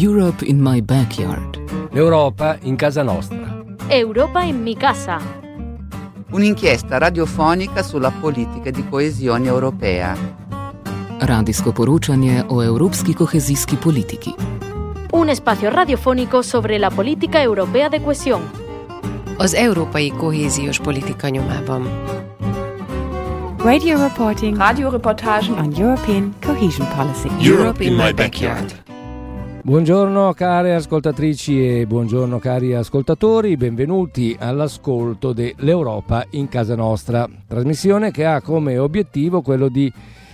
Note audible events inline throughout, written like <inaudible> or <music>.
Europe in my backyard. L'Europa in casa nostra. Europa in mi casa. Un'inchiesta radiofonica sulla politica di coesione europea. Radijsko poročanje o evropski kohezijski politiki. Un espacio radiofónico sobre la política europea de cohesión. Az európai kohéziós politika nyomában. Radio reporting Radioreportagen on European cohesion policy. Europe in my backyard. Buongiorno care ascoltatrici e buongiorno cari ascoltatori, benvenuti all'ascolto dell'Europa in casa nostra, trasmissione che ha come obiettivo quello di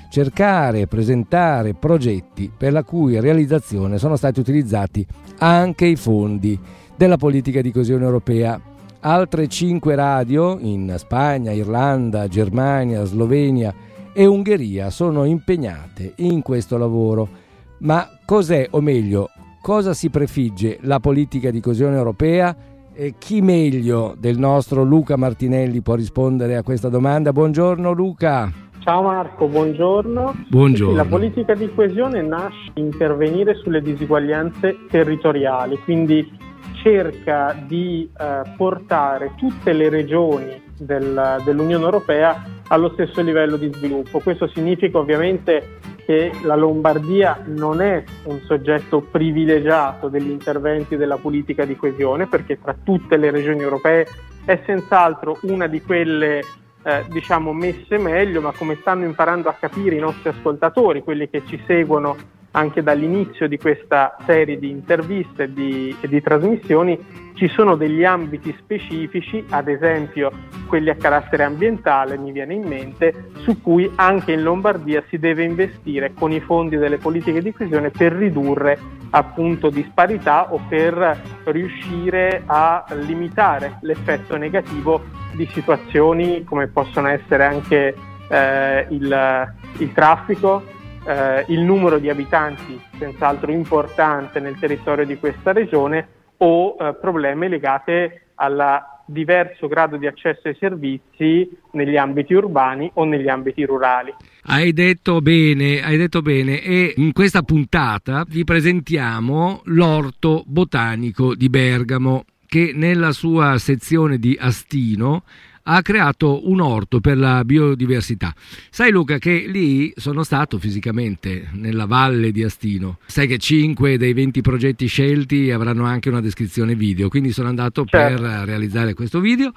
cercare e presentare progetti per la cui realizzazione sono stati utilizzati anche i fondi della politica di coesione europea. Altre cinque radio in Spagna, Irlanda, Germania, Slovenia e Ungheria sono impegnate in questo lavoro. Ma cos'è, o meglio, cosa si prefigge la politica di coesione europea? E chi meglio del nostro Luca Martinelli può rispondere a questa domanda? Buongiorno Luca. Ciao Marco, buongiorno. Buongiorno. La politica di coesione nasce intervenire sulle disuguaglianze territoriali, quindi cerca di eh, portare tutte le regioni del, dell'Unione Europea allo stesso livello di sviluppo. Questo significa ovviamente che la Lombardia non è un soggetto privilegiato degli interventi della politica di coesione, perché tra tutte le regioni europee è senz'altro una di quelle eh, diciamo messe meglio, ma come stanno imparando a capire i nostri ascoltatori, quelli che ci seguono anche dall'inizio di questa serie di interviste e di, e di trasmissioni, ci sono degli ambiti specifici, ad esempio quelli a carattere ambientale, mi viene in mente, su cui anche in Lombardia si deve investire con i fondi delle politiche di coesione per ridurre appunto disparità o per riuscire a limitare l'effetto negativo di situazioni come possono essere anche eh, il, il traffico, eh, il numero di abitanti senz'altro importante nel territorio di questa regione o eh, problemi legati al diverso grado di accesso ai servizi negli ambiti urbani o negli ambiti rurali. Hai detto bene, hai detto bene e in questa puntata vi presentiamo l'orto botanico di Bergamo che nella sua sezione di Astino ha creato un orto per la biodiversità. Sai Luca che lì sono stato fisicamente nella valle di Astino. Sai che 5 dei 20 progetti scelti avranno anche una descrizione video, quindi sono andato Certo. per realizzare questo video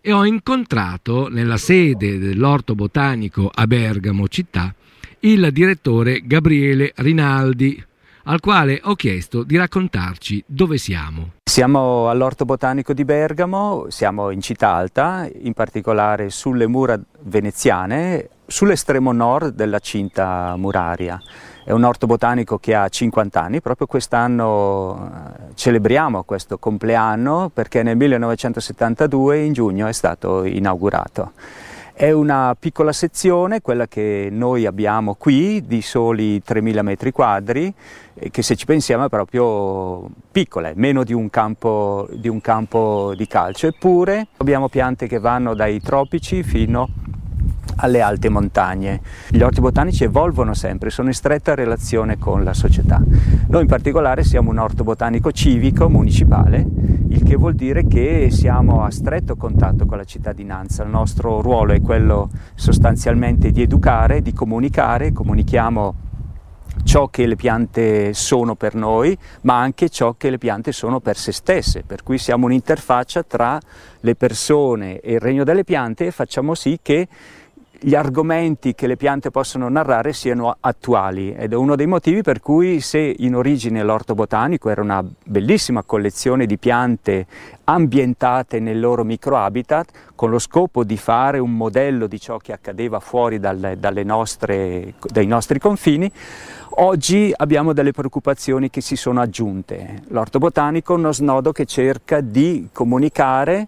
e ho incontrato nella sede dell'orto botanico a Bergamo città il direttore Gabriele Rinaldi al quale ho chiesto di raccontarci dove siamo. Siamo all'Orto Botanico di Bergamo, siamo in città alta, in particolare sulle mura veneziane, sull'estremo nord della cinta muraria. È un orto botanico che ha 50 anni, proprio quest'anno eh, celebriamo questo compleanno perché nel 1972 in giugno è stato inaugurato. È una piccola sezione, quella che noi abbiamo qui, di soli 3.000 metri quadri, eh, che se ci pensiamo è proprio piccola, è meno di un, campo, di un campo di calcio, eppure abbiamo piante che vanno dai tropici fino alle alte montagne. Gli orti botanici evolvono sempre, sono in stretta relazione con la società. Noi in particolare siamo un orto botanico civico municipale, il che vuol dire che siamo a stretto contatto con la cittadinanza. Il nostro ruolo è quello sostanzialmente di educare, di comunicare, comunichiamo ciò che le piante sono per noi, ma anche ciò che le piante sono per se stesse, per cui siamo un'interfaccia tra le persone e il regno delle piante e facciamo sì che gli argomenti che le piante possono narrare siano attuali ed è uno dei motivi per cui se in origine l'orto botanico era una bellissima collezione di piante ambientate nel loro microhabitat con lo scopo di fare un modello di ciò che accadeva fuori dalle, dalle nostre, dai nostri confini, oggi abbiamo delle preoccupazioni che si sono aggiunte. L'orto botanico è uno snodo che cerca di comunicare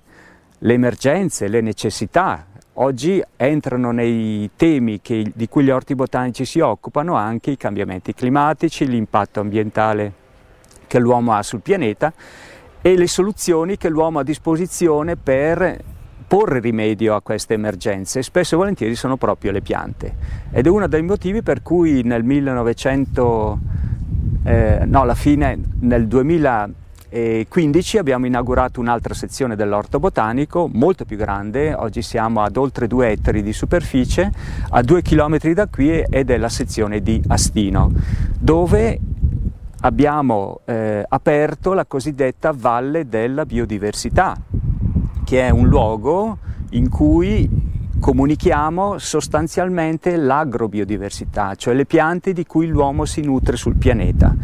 le emergenze, le necessità, Oggi entrano nei temi che, di cui gli orti botanici si occupano anche i cambiamenti climatici, l'impatto ambientale che l'uomo ha sul pianeta e le soluzioni che l'uomo ha a disposizione per porre rimedio a queste emergenze. Spesso e volentieri sono proprio le piante ed è uno dei motivi per cui nel eh, no, alla fine nel 2015 abbiamo inaugurato un'altra sezione dell'orto botanico molto più grande, oggi siamo ad oltre due ettari di superficie, a due chilometri da qui ed è la sezione di Astino, dove abbiamo eh, aperto la cosiddetta Valle della Biodiversità, che è un luogo in cui comunichiamo sostanzialmente l'agrobiodiversità, cioè le piante di cui l'uomo si nutre sul pianeta,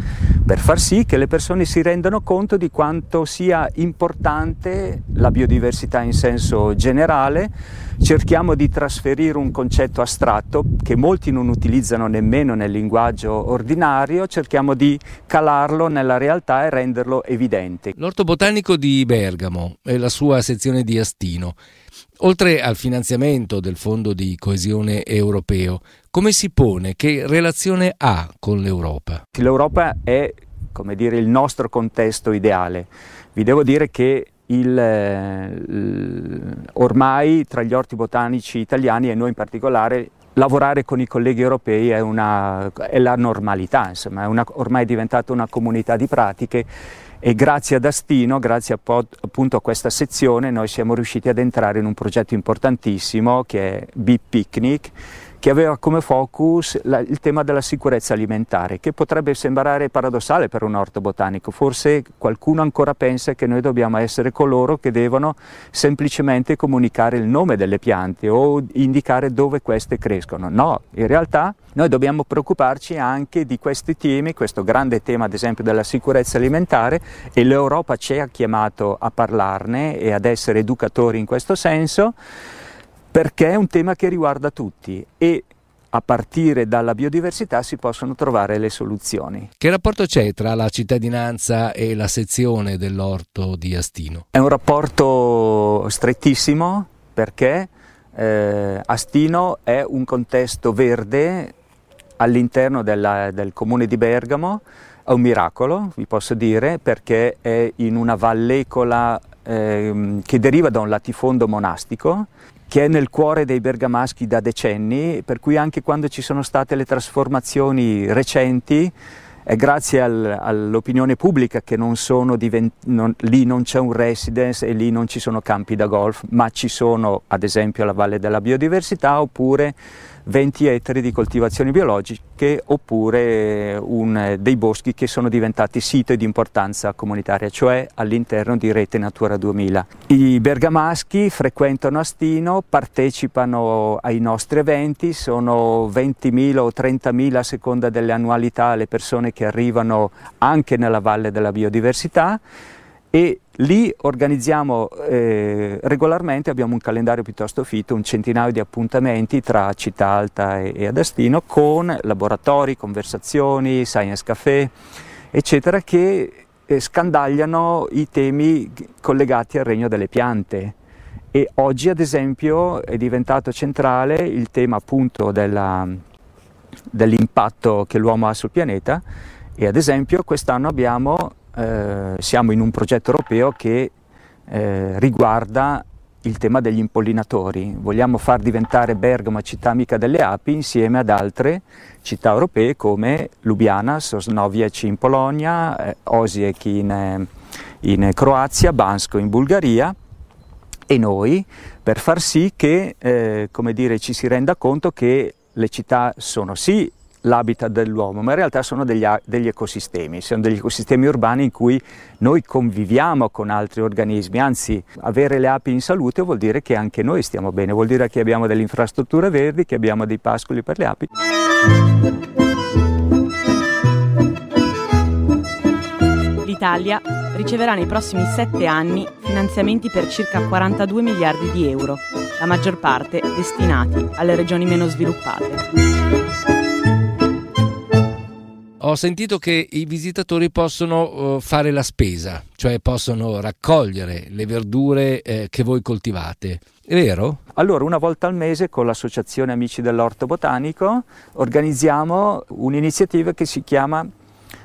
per far sì che le persone si rendano conto di quanto sia importante la biodiversità in senso generale. Cerchiamo di trasferire un concetto astratto che molti non utilizzano nemmeno nel linguaggio ordinario, cerchiamo di calarlo nella realtà e renderlo evidente. L'orto botanico di Bergamo e la sua sezione di Astino Oltre al finanziamento del Fondo di coesione europeo, come si pone? Che relazione ha con l'Europa? L'Europa è, come dire, il nostro contesto ideale. Vi devo dire che il, il, ormai tra gli orti botanici italiani e noi in particolare lavorare con i colleghi europei è, una, è la normalità, insomma, è una, ormai è diventata una comunità di pratiche e grazie ad Astino, grazie appunto a questa sezione, noi siamo riusciti ad entrare in un progetto importantissimo che è Bee Picnic, che aveva come focus la, il tema della sicurezza alimentare, che potrebbe sembrare paradossale per un orto botanico. Forse qualcuno ancora pensa che noi dobbiamo essere coloro che devono semplicemente comunicare il nome delle piante o indicare dove queste crescono. No, in realtà noi dobbiamo preoccuparci anche di questi temi, questo grande tema ad esempio della sicurezza alimentare e l'Europa ci ha chiamato a parlarne e ad essere educatori in questo senso perché è un tema che riguarda tutti e a partire dalla biodiversità si possono trovare le soluzioni. Che rapporto c'è tra la cittadinanza e la sezione dell'orto di Astino? È un rapporto strettissimo perché eh, Astino è un contesto verde all'interno della, del comune di Bergamo, è un miracolo, vi posso dire, perché è in una vallecola eh, che deriva da un latifondo monastico che è nel cuore dei bergamaschi da decenni, per cui anche quando ci sono state le trasformazioni recenti, è grazie al, all'opinione pubblica che non divent- non, lì non c'è un residence e lì non ci sono campi da golf, ma ci sono ad esempio la Valle della Biodiversità oppure 20 ettari di coltivazioni biologiche oppure un, dei boschi che sono diventati sito di importanza comunitaria, cioè all'interno di Rete Natura 2000. I bergamaschi frequentano Astino, partecipano ai nostri eventi, sono 20.000 o 30.000 a seconda delle annualità le persone che arrivano anche nella Valle della Biodiversità e lì organizziamo eh, regolarmente, abbiamo un calendario piuttosto fitto, un centinaio di appuntamenti tra Città Alta e, e Adastino con laboratori, conversazioni, science café, eccetera, che eh, scandagliano i temi collegati al regno delle piante. E oggi, ad esempio, è diventato centrale il tema appunto della, dell'impatto che l'uomo ha sul pianeta e ad esempio quest'anno abbiamo eh, siamo in un progetto europeo che eh, riguarda il tema degli impollinatori. Vogliamo far diventare Bergamo città amica delle api insieme ad altre città europee come Lubiana, Sosnowiec in Polonia, eh, Osijek in, eh, in, Croazia, Bansko in Bulgaria e noi per far sì che eh, dire, ci si renda conto che le città sono sì l'habitat dell'uomo, ma in realtà sono degli, degli, ecosistemi, sono degli ecosistemi urbani in cui noi conviviamo con altri organismi, anzi avere le api in salute vuol dire che anche noi stiamo bene, vuol dire che abbiamo delle infrastrutture verdi, che abbiamo dei pascoli per le api. L'Italia riceverà nei prossimi sette anni finanziamenti per circa 42 miliardi di euro, la maggior parte destinati alle regioni meno sviluppate. Ho sentito che i visitatori possono uh, fare la spesa, cioè possono raccogliere le verdure eh, che voi coltivate. È vero? Allora, una volta al mese con l'Associazione Amici dell'Orto Botanico organizziamo un'iniziativa che si chiama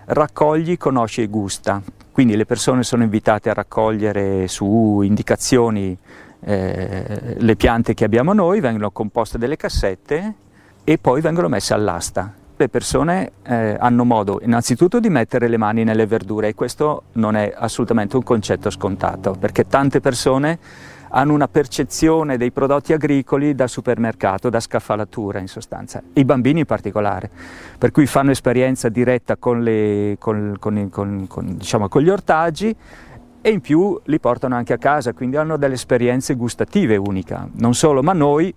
Raccogli, conosci e gusta. Quindi le persone sono invitate a raccogliere su indicazioni eh, le piante che abbiamo noi, vengono composte delle cassette e poi vengono messe all'asta le persone eh, hanno modo innanzitutto di mettere le mani nelle verdure e questo non è assolutamente un concetto scontato perché tante persone hanno una percezione dei prodotti agricoli da supermercato, da scaffalatura in sostanza, i bambini in particolare, per cui fanno esperienza diretta con, le, con, con, con diciamo, gli ortaggi e in più li portano anche a casa, quindi hanno delle esperienze gustative uniche. Non solo, ma noi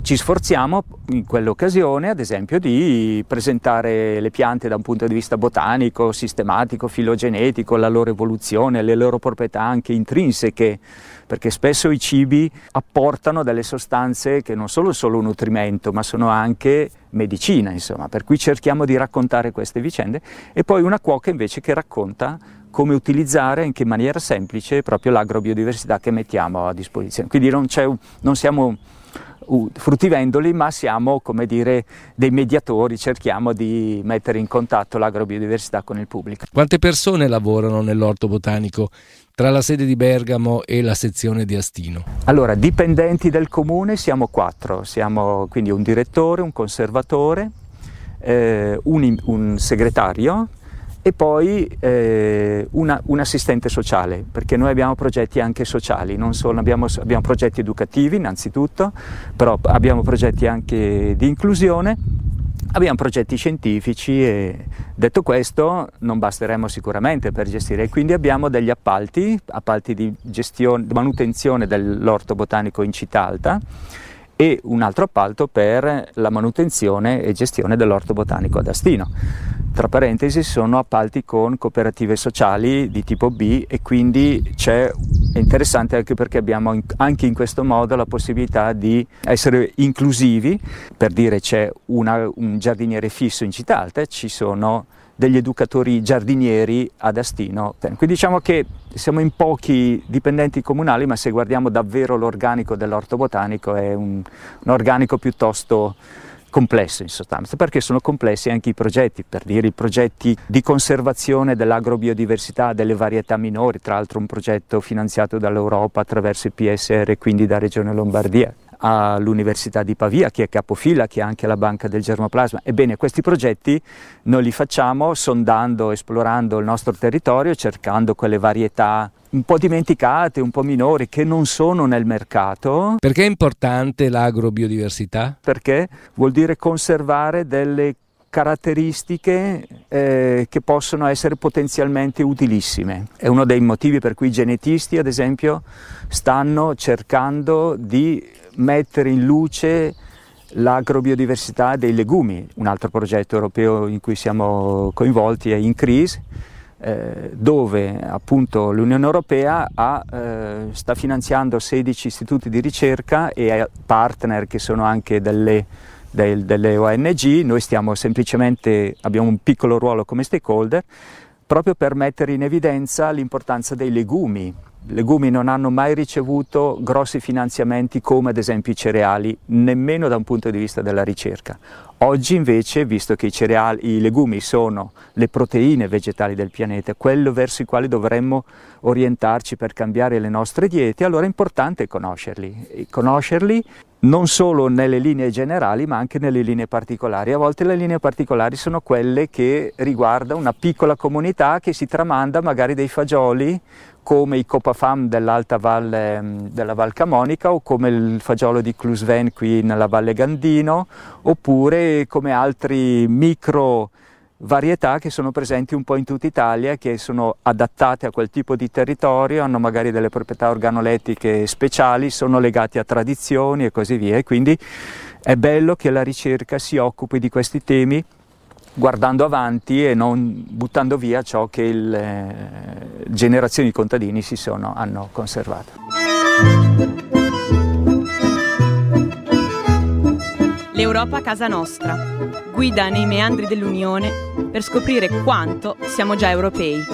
ci sforziamo in quell'occasione, ad esempio, di presentare le piante da un punto di vista botanico, sistematico, filogenetico, la loro evoluzione, le loro proprietà anche intrinseche, perché spesso i cibi apportano delle sostanze che non sono solo nutrimento, ma sono anche medicina, insomma, per cui cerchiamo di raccontare queste vicende e poi una cuoca invece che racconta come utilizzare in che maniera semplice proprio l'agrobiodiversità che mettiamo a disposizione. Quindi non, non siamo fruttivendoli, ma siamo come dire dei mediatori, cerchiamo di mettere in contatto l'agrobiodiversità con il pubblico. Quante persone lavorano nell'orto botanico tra la sede di Bergamo e la sezione di Astino? Allora, dipendenti del comune siamo quattro, siamo quindi un direttore, un conservatore, eh, un, un segretario e poi eh, una, un assistente sociale, perché noi abbiamo progetti anche sociali, solo abbiamo, abbiamo progetti educativi innanzitutto, però abbiamo progetti anche di inclusione, abbiamo progetti scientifici e detto questo non basteremo sicuramente per gestire, quindi abbiamo degli appalti, appalti di gestione, manutenzione dell'orto botanico in città alta e un altro appalto per la manutenzione e gestione dell'orto botanico ad Astino. Tra parentesi sono appalti con cooperative sociali di tipo B e quindi è interessante anche perché abbiamo anche in questo modo la possibilità di essere inclusivi, per dire c'è una, un giardiniere fisso in città alta, ci sono degli educatori giardinieri ad Astino. Quindi diciamo che siamo in pochi dipendenti comunali, ma se guardiamo davvero l'organico dell'orto botanico è un, un organico piuttosto complesso in sostanza, perché sono complessi anche i progetti, per dire i progetti di conservazione dell'agrobiodiversità delle varietà minori, tra l'altro un progetto finanziato dall'Europa attraverso il PSR quindi da Regione Lombardia all'Università di Pavia, che è capofila, che è anche la Banca del Germoplasma. Ebbene, questi progetti noi li facciamo sondando, esplorando il nostro territorio, cercando quelle varietà un po' dimenticate, un po' minori, che non sono nel mercato. Perché è importante l'agrobiodiversità? Perché vuol dire conservare delle caratteristiche eh, che possono essere potenzialmente utilissime. È uno dei motivi per cui i genetisti, ad esempio, stanno cercando di mettere in luce l'agrobiodiversità dei legumi. Un altro progetto europeo in cui siamo coinvolti è INCREASE, eh, dove appunto l'Unione Europea ha, eh, sta finanziando 16 istituti di ricerca e partner che sono anche delle, del, delle ONG, noi stiamo semplicemente, abbiamo un piccolo ruolo come stakeholder, proprio per mettere in evidenza l'importanza dei legumi legumi non hanno mai ricevuto grossi finanziamenti come ad esempio i cereali, nemmeno da un punto di vista della ricerca. Oggi invece, visto che i, cereali, i legumi sono le proteine vegetali del pianeta, quello verso i quali dovremmo orientarci per cambiare le nostre diete, allora è importante conoscerli. E conoscerli non solo nelle linee generali ma anche nelle linee particolari. A volte le linee particolari sono quelle che riguardano una piccola comunità che si tramanda magari dei fagioli come i Copafam dell'alta valle mm, della Val Camonica o come il fagiolo di Clusven qui nella Valle Gandino oppure come altri micro varietà che sono presenti un po' in tutta Italia, che sono adattate a quel tipo di territorio, hanno magari delle proprietà organolettiche speciali, sono legati a tradizioni e così via. E quindi è bello che la ricerca si occupi di questi temi guardando avanti e non buttando via ciò che le generazioni di contadini si sono, hanno conservato. L'Europa casa nostra. Guida nei meandri dell'Unione per scoprire quanto siamo già europei.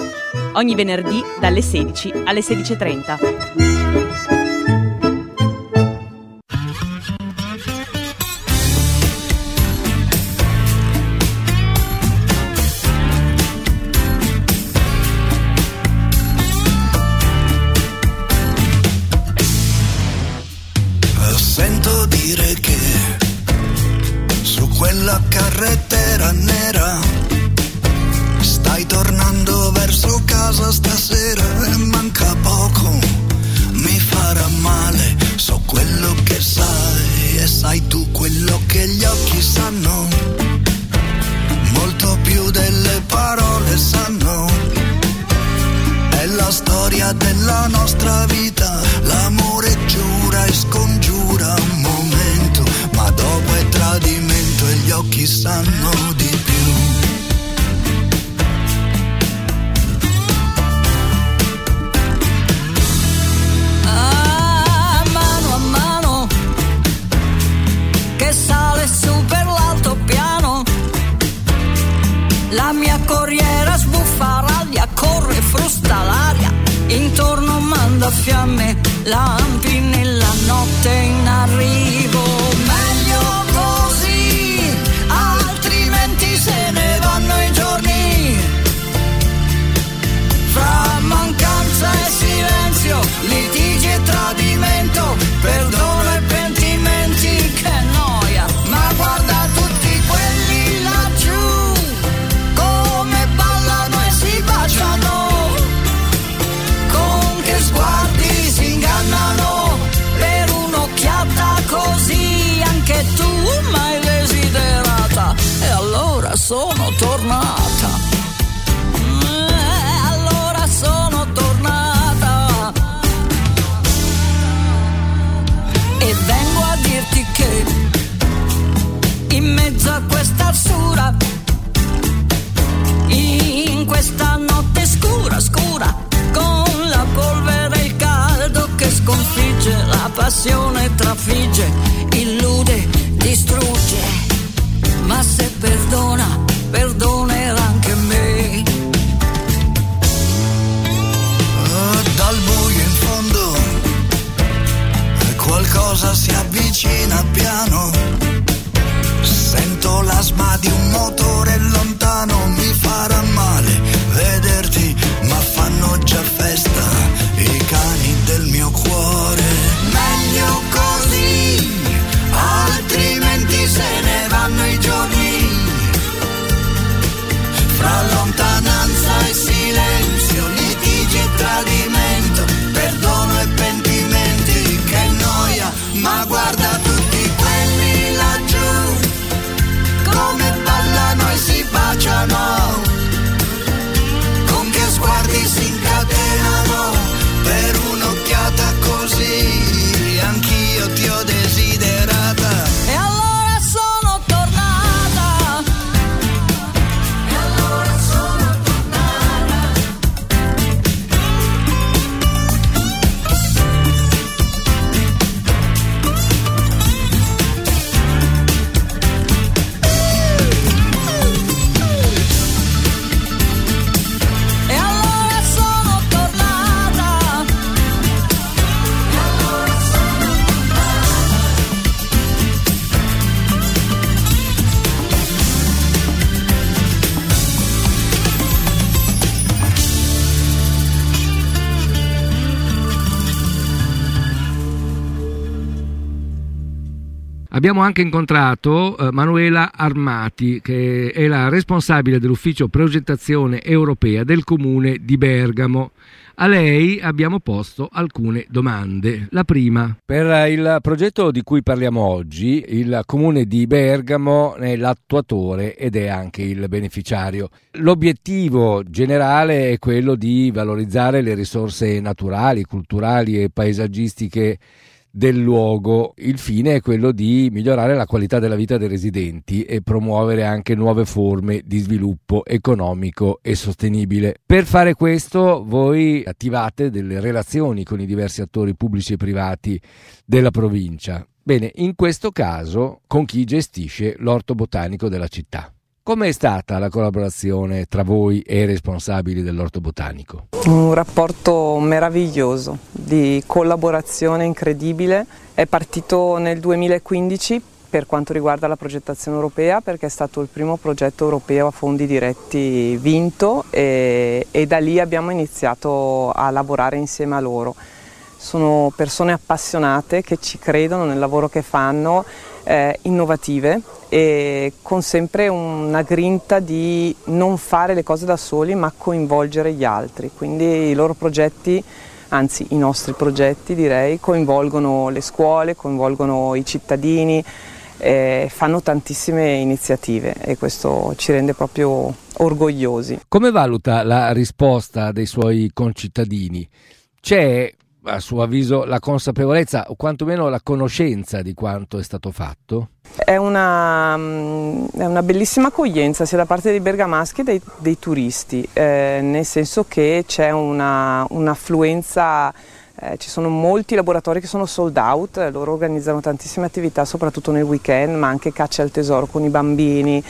Ogni venerdì dalle 16 alle 16.30. casa stasera e manca poco, mi farà male, so quello che sai e sai tu quello che gli occhi sanno, molto più delle parole sanno. È la storia della nostra vita, l'amore giura e scongiura un momento, ma dopo è tradimento e gli occhi sanno di più. La mia corriera sbuffa raglia corre frusta l'aria. Intorno manda fiamme lampi nella notte in arrivo notte scura scura con la polvere e il caldo che sconfigge la passione trafigge illude distrugge. Ma se perdona perdonerà anche me. Ah, dal buio in fondo eh, qualcosa si avvicina piano sento l'asma di un motore lontano mi farà male vederti ma fanno già Abbiamo anche incontrato eh, Manuela Armati, che è la responsabile dell'ufficio progettazione europea del comune di Bergamo. A lei abbiamo posto alcune domande. La prima. Per il progetto di cui parliamo oggi, il comune di Bergamo è l'attuatore ed è anche il beneficiario. L'obiettivo generale è quello di valorizzare le risorse naturali, culturali e paesaggistiche del luogo. Il fine è quello di migliorare la qualità della vita dei residenti e promuovere anche nuove forme di sviluppo economico e sostenibile. Per fare questo voi attivate delle relazioni con i diversi attori pubblici e privati della provincia. Bene, in questo caso con chi gestisce l'orto botanico della città. Com'è stata la collaborazione tra voi e i responsabili dell'orto botanico? Un rapporto meraviglioso di collaborazione incredibile. È partito nel 2015 per quanto riguarda la progettazione europea perché è stato il primo progetto europeo a fondi diretti vinto e, e da lì abbiamo iniziato a lavorare insieme a loro. Sono persone appassionate che ci credono nel lavoro che fanno eh, innovative e con sempre una grinta di non fare le cose da soli ma coinvolgere gli altri. Quindi i loro progetti, anzi i nostri progetti direi, coinvolgono le scuole, coinvolgono i cittadini, eh, fanno tantissime iniziative e questo ci rende proprio orgogliosi. Come valuta la risposta dei suoi concittadini? C'è a suo avviso la consapevolezza o quantomeno la conoscenza di quanto è stato fatto? È una, mm, è una bellissima accoglienza sia da parte dei bergamaschi che dei, dei turisti, eh, nel senso che c'è una, un'affluenza eh, ci sono molti laboratori che sono sold out, loro organizzano tantissime attività soprattutto nel weekend, ma anche caccia al tesoro con i bambini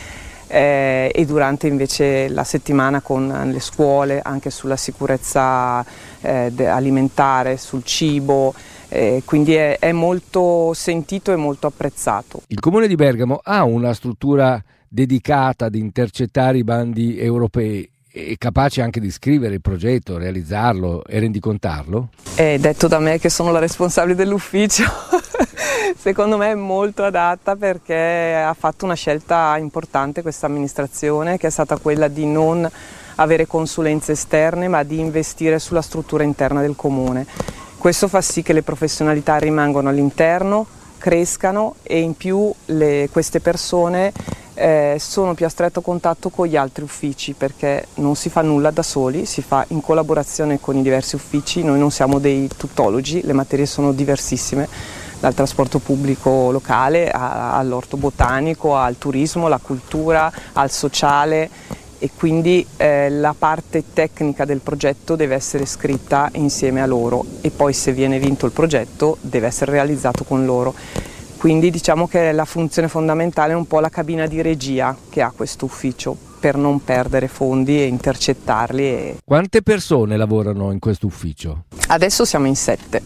eh, e durante invece la settimana con le scuole anche sulla sicurezza eh, alimentare, sul cibo. Eh, quindi è, è molto sentito e molto apprezzato. Il comune di Bergamo ha una struttura dedicata ad intercettare i bandi europei e capace anche di scrivere il progetto, realizzarlo e rendicontarlo? È detto da me che sono la responsabile dell'ufficio, <laughs> secondo me è molto adatta perché ha fatto una scelta importante questa amministrazione che è stata quella di non avere consulenze esterne ma di investire sulla struttura interna del comune. Questo fa sì che le professionalità rimangano all'interno, crescano e in più le, queste persone eh, sono più a stretto contatto con gli altri uffici perché non si fa nulla da soli, si fa in collaborazione con i diversi uffici, noi non siamo dei tuttologi, le materie sono diversissime, dal trasporto pubblico locale all'orto botanico, al turismo, alla cultura, al sociale. E quindi eh, la parte tecnica del progetto deve essere scritta insieme a loro. E poi se viene vinto il progetto deve essere realizzato con loro. Quindi diciamo che la funzione fondamentale è un po' la cabina di regia che ha questo ufficio per non perdere fondi e intercettarli. E... Quante persone lavorano in questo ufficio? Adesso siamo in sette,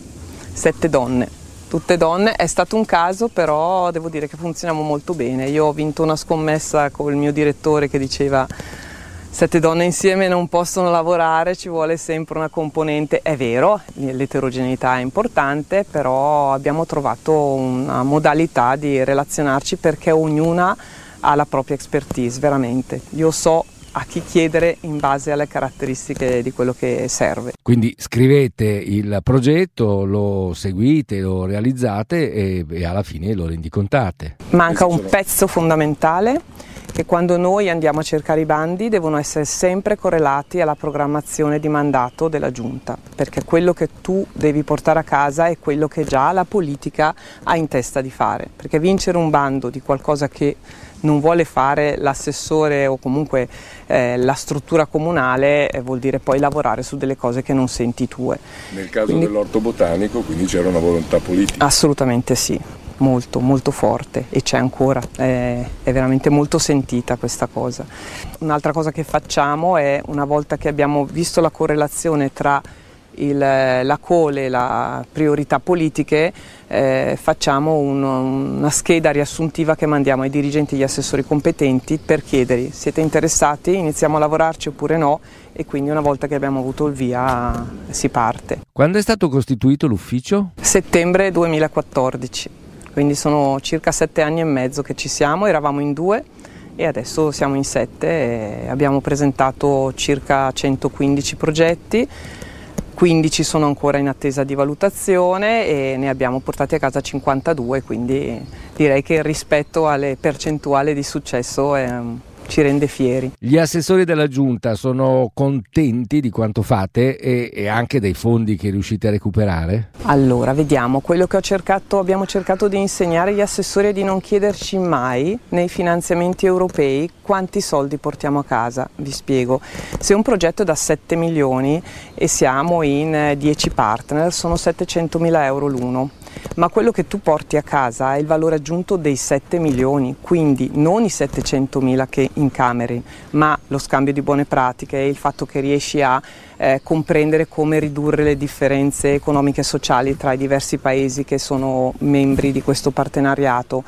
sette donne. Tutte donne, è stato un caso però devo dire che funzioniamo molto bene. Io ho vinto una scommessa con il mio direttore che diceva sette donne insieme non possono lavorare, ci vuole sempre una componente, è vero, l'eterogeneità è importante, però abbiamo trovato una modalità di relazionarci perché ognuna ha la propria expertise, veramente. Io so a chi chiedere in base alle caratteristiche di quello che serve. Quindi scrivete il progetto, lo seguite, lo realizzate e, e alla fine lo rendicontate. Manca un pezzo fondamentale che quando noi andiamo a cercare i bandi devono essere sempre correlati alla programmazione di mandato della Giunta, perché quello che tu devi portare a casa è quello che già la politica ha in testa di fare, perché vincere un bando di qualcosa che non vuole fare l'assessore o comunque eh, la struttura comunale eh, vuol dire poi lavorare su delle cose che non senti tue. Nel caso quindi, dell'orto botanico quindi c'era una volontà politica? Assolutamente sì molto molto forte e c'è ancora, è, è, veramente molto sentita questa cosa. Un'altra cosa che facciamo è una volta che abbiamo visto la correlazione tra il, la cole e le priorità politiche eh, facciamo un, una scheda riassuntiva che mandiamo ai dirigenti e agli assessori competenti per chiedergli siete interessati, iniziamo a lavorarci oppure no e quindi una volta che abbiamo avuto il via si parte. Quando è stato costituito l'ufficio? Settembre 2014 quindi sono circa sette anni e mezzo che ci siamo, eravamo in due e adesso siamo in sette abbiamo presentato circa 115 progetti. 15 sono ancora in attesa di valutazione e ne abbiamo portati a casa 52, quindi direi che rispetto alle percentuali di successo è ci rende fieri. Gli assessori della giunta sono contenti di quanto fate e, e, anche dei fondi che riuscite a recuperare? Allora, vediamo, quello che cercato, abbiamo cercato di insegnare agli assessori è di non chiederci mai nei finanziamenti europei quanti soldi portiamo a casa. Vi spiego, se un progetto è da 7 milioni e siamo in 10 partner, sono 700 mila euro l'uno ma quello che tu porti a casa è il valore aggiunto dei 7 milioni, quindi non i 700 mila che incameri, ma lo scambio di buone pratiche e il fatto che riesci a eh, comprendere come ridurre le differenze economiche e sociali tra i diversi paesi che sono membri di questo partenariato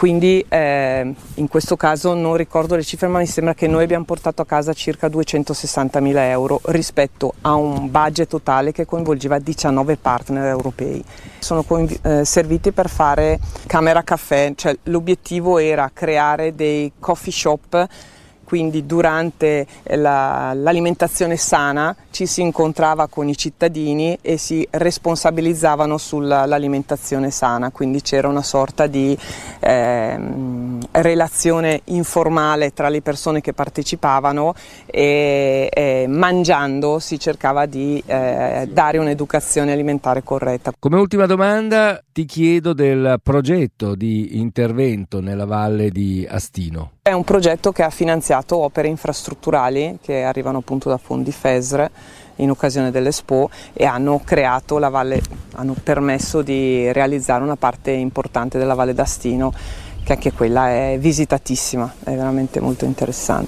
quindi eh, in questo caso non ricordo le cifre ma mi sembra che noi abbiamo portato a casa circa 260 mila euro rispetto a un budget totale che coinvolgeva 19 partner europei. Sono coinv- eh, serviti per fare camera caffè, cioè l'obiettivo era creare dei coffee shop quindi durante la, l'alimentazione sana ci si incontrava con i cittadini e si responsabilizzavano sull'alimentazione sana, quindi c'era una sorta di eh, relazione informale tra le persone che partecipavano e, e mangiando si cercava di eh, dare un'educazione alimentare corretta. Come ultima domanda ti chiedo del progetto di intervento nella valle di Astino. È un progetto che ha finanziato opere infrastrutturali che arrivano appunto da fondi FESR in occasione dell'Expo e hanno creato la valle, hanno permesso di realizzare una parte importante della Valle d'Astino che anche quella è visitatissima, è veramente molto interessante.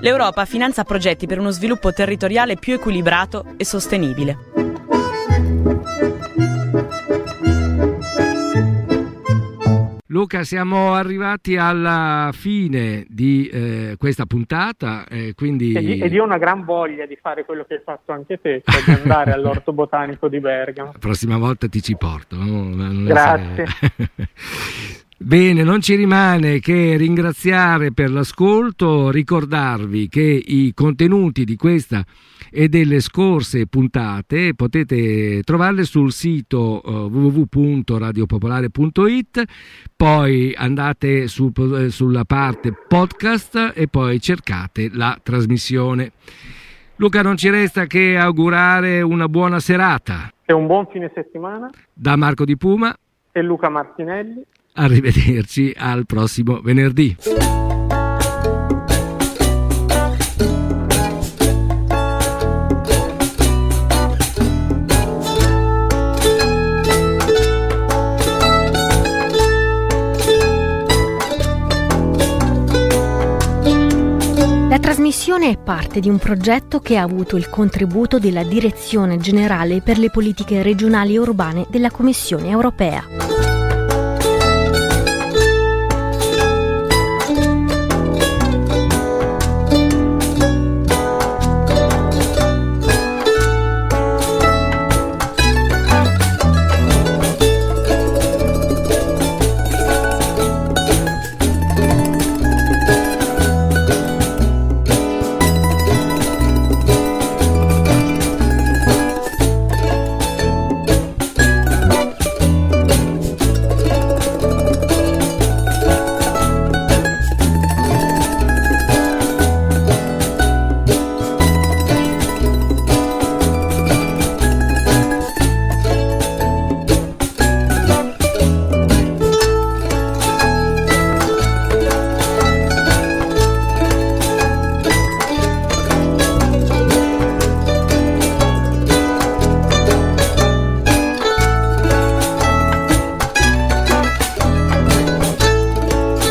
L'Europa finanzia progetti per uno sviluppo territoriale più equilibrato e sostenibile. Luca, siamo arrivati alla fine di eh, questa puntata. Eh, quindi... Ed io ho una gran voglia di fare quello che hai fatto anche te, cioè di andare all'orto botanico di Bergamo. <laughs> La prossima volta ti ci porto. No? Grazie. <laughs> Bene, non ci rimane che ringraziare per l'ascolto, ricordarvi che i contenuti di questa e delle scorse puntate potete trovarle sul sito uh, www.radiopopolare.it, poi andate su, eh, sulla parte podcast e poi cercate la trasmissione. Luca, non ci resta che augurare una buona serata. E un buon fine settimana. Da Marco Di Puma e Luca Martinelli. Arrivederci al prossimo venerdì. La trasmissione è parte di un progetto che ha avuto il contributo della Direzione Generale per le Politiche Regionali e Urbane della Commissione Europea.